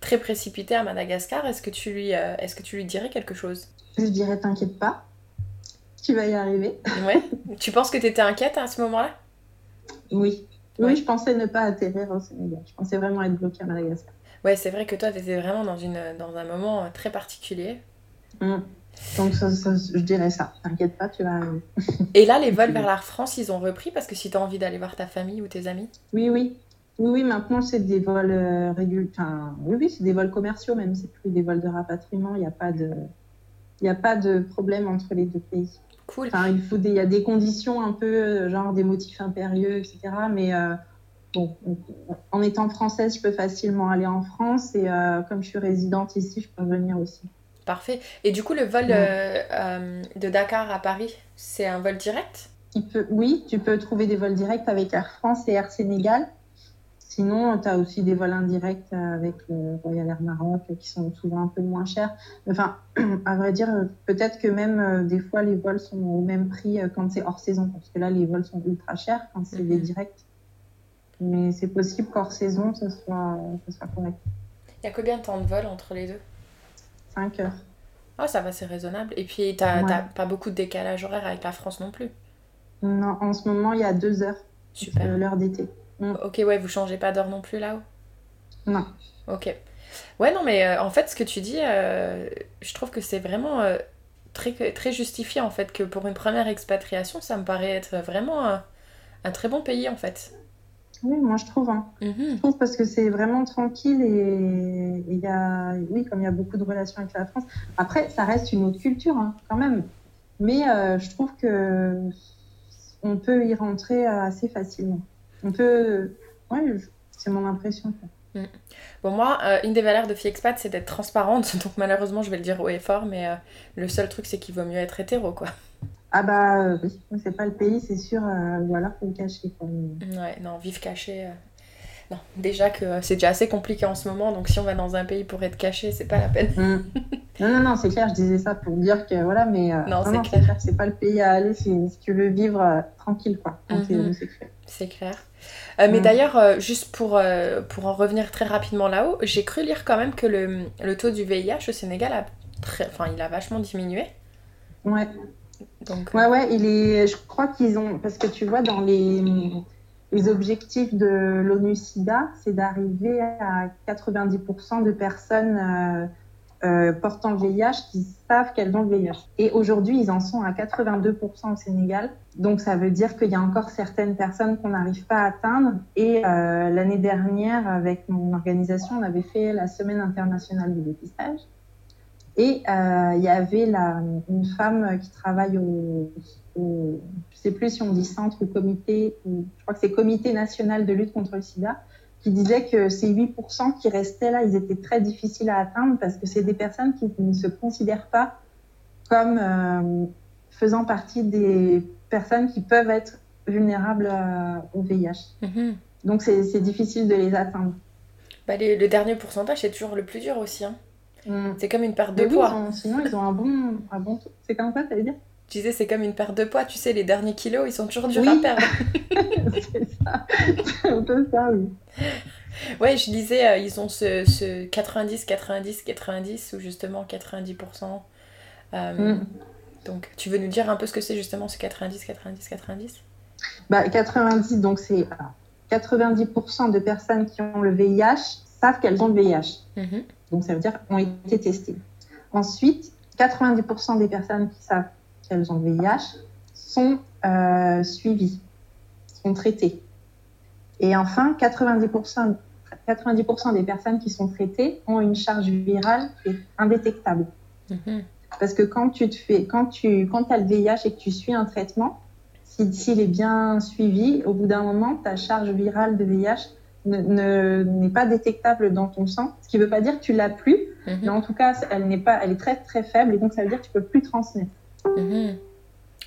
très précipité à Madagascar, est-ce que tu lui, est-ce que tu lui dirais quelque chose? Je dirais, t'inquiète pas, tu vas y arriver. Ouais. tu penses que tu étais inquiète à ce moment-là? Oui. Ouais. Oui, je pensais ne pas atterrir au Sénégal. Je pensais vraiment être bloquée à Madagascar. Ouais, c'est vrai que toi, tu étais vraiment dans, une, dans un moment très particulier. Mm. Donc, ça, ça, je dirais ça. T'inquiète pas, tu vas arriver. Et là, les vols vers la France, ils ont repris parce que si tu as envie d'aller voir ta famille ou tes amis? Oui, oui. Oui, oui, maintenant, c'est des vols euh, réguliers. Enfin, oui, oui, c'est des vols commerciaux même. C'est plus des vols de rapatriement. Il n'y a pas de... Il n'y a pas de problème entre les deux pays. Cool. Enfin, il faut des, il y a des conditions un peu, euh, genre des motifs impérieux, etc. Mais euh, bon, en étant française, je peux facilement aller en France et euh, comme je suis résidente ici, je peux venir aussi. Parfait. Et du coup, le vol Ouais. euh, de Dakar à Paris, c'est un vol direct? Il peut, oui, tu peux trouver des vols directs avec Air France et Air Sénégal. Sinon, tu as aussi des vols indirects avec le Royal Air Maroc qui sont souvent un peu moins chers. Enfin, à vrai dire, peut-être que même euh, des fois les vols sont au même prix euh, quand c'est hors saison, parce que là, les vols sont ultra chers quand c'est des Mhm. directs. Mais c'est possible qu'hors saison, ce soit, ce soit correct. Il y a combien de temps de vol entre les deux? 5 heures. Ah, ça va, c'est raisonnable. Et puis, Ouais. t'as pas beaucoup de décalage horaire avec la France non plus? Non, en ce moment, il y a 2 heures, Super. l'heure d'été. Ok, ouais, vous changez pas d'heure non plus là-haut? Non. Ok. Ouais, non, mais euh, en fait, ce que tu dis, euh, je trouve que c'est vraiment euh, très, très justifié en fait, que pour une première expatriation, ça me paraît être vraiment un, un très bon pays en fait. Oui, moi je trouve. Hein. Mhm. Je trouve parce que c'est vraiment tranquille et il y a, oui, comme il y a beaucoup de relations avec la France. Après, ça reste une autre culture hein, quand même. Mais je trouve que on peut y rentrer assez facilement. On peut, ouais, c'est mon impression. quoi. Bon, moi, euh, une des valeurs de FiExpat, c'est d'être transparente, donc malheureusement, je vais le dire haut et fort, mais euh, le seul truc, c'est qu'il vaut mieux être hétéro, quoi. Ah bah euh, oui, c'est pas le pays, c'est sûr. ou alors faut le cacher. Quoi. Mais- Ouais, non, vivre caché. Non, déjà que c'est déjà assez compliqué en ce moment, donc si on va dans un pays pour être caché, c'est pas la peine. Mm. Non, non, non, c'est clair, je disais ça pour dire que voilà, mais Non, non, c'est clair. c'est pas le pays à aller si, si tu veux vivre tranquille, quoi, quand t'es Mhm. homosexuel. C'est clair. Euh, mais Mm. d'ailleurs, euh, juste pour, euh, pour en revenir très rapidement là-haut, j'ai cru lire quand même que le, le taux du VIH au Sénégal a, très... enfin, il a vachement diminué. Ouais. Donc, Ouais, ouais, il est, je crois qu'ils ont, parce que tu vois, dans les, les objectifs de l'ONU-SIDA, c'est d'arriver à 90% de personnes euh, portant le VIH qui savent qu'elles ont le VIH. Et aujourd'hui, ils en sont à 82% au Sénégal. Donc, ça veut dire qu'il y a encore certaines personnes qu'on n'arrive pas à atteindre. Et euh, l'année dernière, avec mon organisation, on avait fait la Semaine internationale du dépistage. Et euh, il y avait la, une femme qui travaille au, au, je sais plus si on dit centre ou comité, ou, je crois que c'est comité national de lutte contre le sida, qui disait que ces 8% qui restaient là, ils étaient très difficiles à atteindre parce que c'est des personnes qui ne se considèrent pas comme euh, faisant partie des personnes qui peuvent être vulnérables euh, au VIH. mhm. Donc c'est difficile de les atteindre. bah, les- le dernier pourcentage, c'est toujours le plus dur aussi. hein. Mm. C'est comme une perte de oui, poids. sinon, ils ont un bon, un bon taux. C'est comme ça, ça veut dire? Je disais, c'est comme une perte de poids. Tu sais, les derniers kilos, ils sont toujours durs Oui. à perdre. C'est ça. C'est un peu ça, oui. Ouais, je disais, euh, ils ont ce, ce 90, 90, 90, ou justement 90%. Euh, Mm. Donc, tu veux nous dire un peu ce que c'est justement ce 90, 90, 90 Bah, 90, donc c'est alors, 90% de personnes qui ont le VIH savent qu'elles ont le VIH. Mhm. Donc ça veut dire ont été testées. Ensuite, 90% des personnes qui savent qu'elles ont le VIH sont euh, suivies, sont traitées. Et enfin, 90%, 90% des personnes qui sont traitées ont une charge virale qui est indétectable. Mhm. Parce que quand tu te fais, quand tu quand as le VIH et que tu suis un traitement, si- s'il est bien suivi, au bout d'un moment, ta charge virale de VIH n'est pas détectable dans ton sang, ce qui ne veut pas dire que tu l'as plus, mhm. mais en tout cas, elle n'est pas, elle est très très faible et donc ça veut dire que tu peux plus transmettre. Mhm.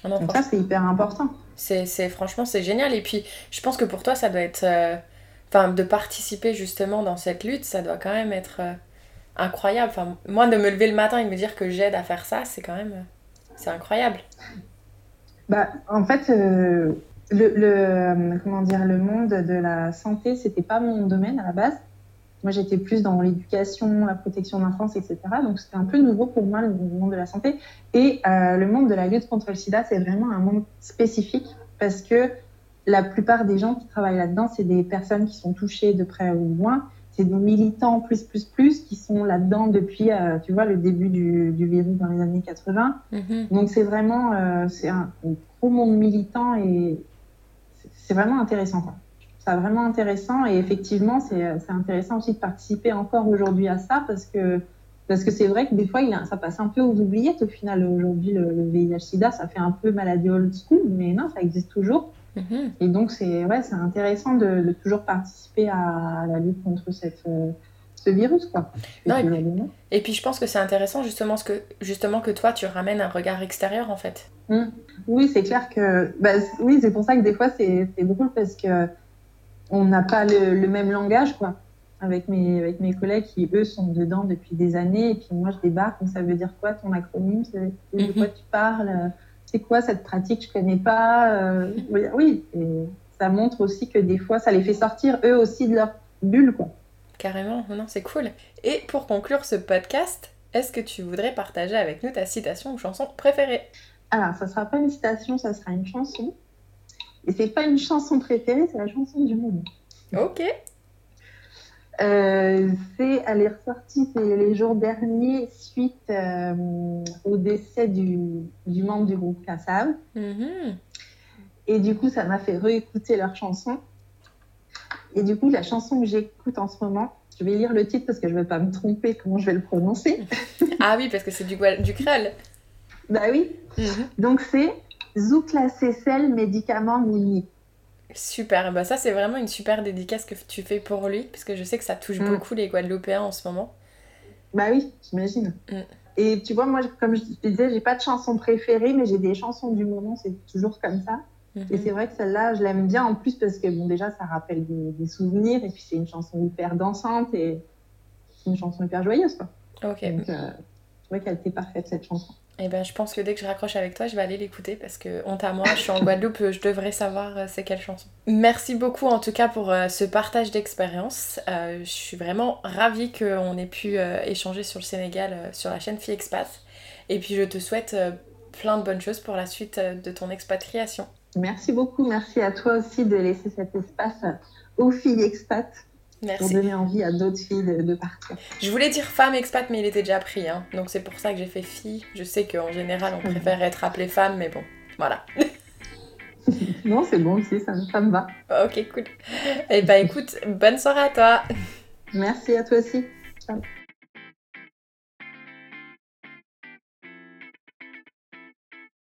donc ça, c'est hyper important. C'est, franchement, c'est génial. Et puis, je pense que pour toi, ça doit être, euh, enfin, de participer justement dans cette lutte, ça doit quand même être euh, incroyable. Enfin, moi, de me lever le matin et de me dire que j'aide à faire ça, c'est quand même, c'est incroyable. Bah, en fait, euh, le, le, comment dire, le monde de la santé, c'était pas mon domaine à la base. Moi, j'étais plus dans l'éducation, la protection de l'enfance, etc. Donc, c'était un peu nouveau pour moi, le monde de la santé. Et euh, le monde de la lutte contre le sida, c'est vraiment un monde spécifique parce que la plupart des gens qui travaillent là-dedans, c'est des personnes qui sont touchées de près ou de loin. C'est des militants plus, plus, plus qui sont là-dedans depuis, euh, tu vois, le début du, du, virus dans les années 80. Mm-hmm. Donc, c'est vraiment, euh, c'est un, un gros monde militant et c'est vraiment intéressant. C'est vraiment intéressant et effectivement, c'est intéressant aussi de participer encore aujourd'hui à ça parce que parce que c'est vrai que des fois, il ça passe un peu aux oubliettes au final. Aujourd'hui, le, VIH-Sida, ça fait un peu maladie old school, mais non, ça existe toujours. Mm-hmm. Et donc, c'est ouais, intéressant de, toujours participer à, la lutte contre cette, euh, ce virus. Quoi. et, puis, je pense que c'est intéressant justement, ce que, justement que toi, tu ramènes un regard extérieur en fait. Mmh. Oui, c'est clair que. Bah, oui, c'est pour ça que des fois, c'est drôle parce que on n'a pas le, même langage, quoi. Avec mes, avec mes collègues qui, eux, sont dedans depuis des années. Et puis moi, je débarque. ça veut dire quoi ton acronyme De quoi tu parles C'est quoi cette pratique Je connais pas. Euh, oui, et ça montre aussi que des fois, ça les fait sortir, eux aussi, de leur bulle, quoi. Carrément, non, c'est cool. Et pour conclure ce podcast, est-ce que tu voudrais partager avec nous ta citation ou chanson préférée? Alors, ça sera pas une citation, ça sera une chanson. Et c'est pas une chanson préférée, c'est la chanson du moment. Ok. Euh, c'est, elle est ressortie les jours derniers suite euh, au décès du, du, membre du groupe Kassav. Mm-hmm. Et du coup, ça m'a fait réécouter leur chanson. Et du coup, la chanson que j'écoute en ce moment, je vais lire le titre parce que je ne vais pas me tromper comment je vais le prononcer. ah oui, parce que c'est du, du créole. Bah oui. Mhm. Donc c'est Zoukla Cécel médicament Mimi. Super, bah ça c'est vraiment une super dédicace que tu fais pour lui, parce que je sais que ça touche mm. beaucoup les Guadeloupéens en ce moment. Bah oui, j'imagine. Mm. Et tu vois, moi, comme je te disais, j'ai pas de chanson préférée, mais j'ai des chansons du moment, c'est toujours comme ça. Et mhm. c'est vrai que celle-là, je l'aime bien en plus parce que, bon, déjà, ça rappelle des, souvenirs, et puis c'est une chanson hyper dansante, et c'est une chanson hyper joyeuse, quoi. Ok. Donc, euh, je vois qu'elle était parfaite, cette chanson. Eh ben, je pense que dès que je raccroche avec toi, je vais aller l'écouter parce que, honte à moi, je suis en Guadeloupe, je devrais savoir euh, c'est quelle chanson. Merci beaucoup en tout cas pour euh, ce partage d'expérience. Euh, je suis vraiment ravie qu'on ait pu échanger sur le Sénégal sur la chaîne Fille Expat. Et puis je te souhaite plein de bonnes choses pour la suite de ton expatriation. Merci beaucoup, merci à toi aussi de laisser cet espace aux filles expat. Pour donner envie à d'autres filles de, partir. Je voulais dire femme expat, mais il était déjà pris. Hein. Donc c'est pour ça que j'ai fait fille. Je sais qu'en général, on préfère être appelée femme, mais bon, voilà. non, c'est bon aussi, ça, ça, me va. Ok, cool. Eh ben, écoute, bonne soirée à toi. Merci à toi aussi. Ciao.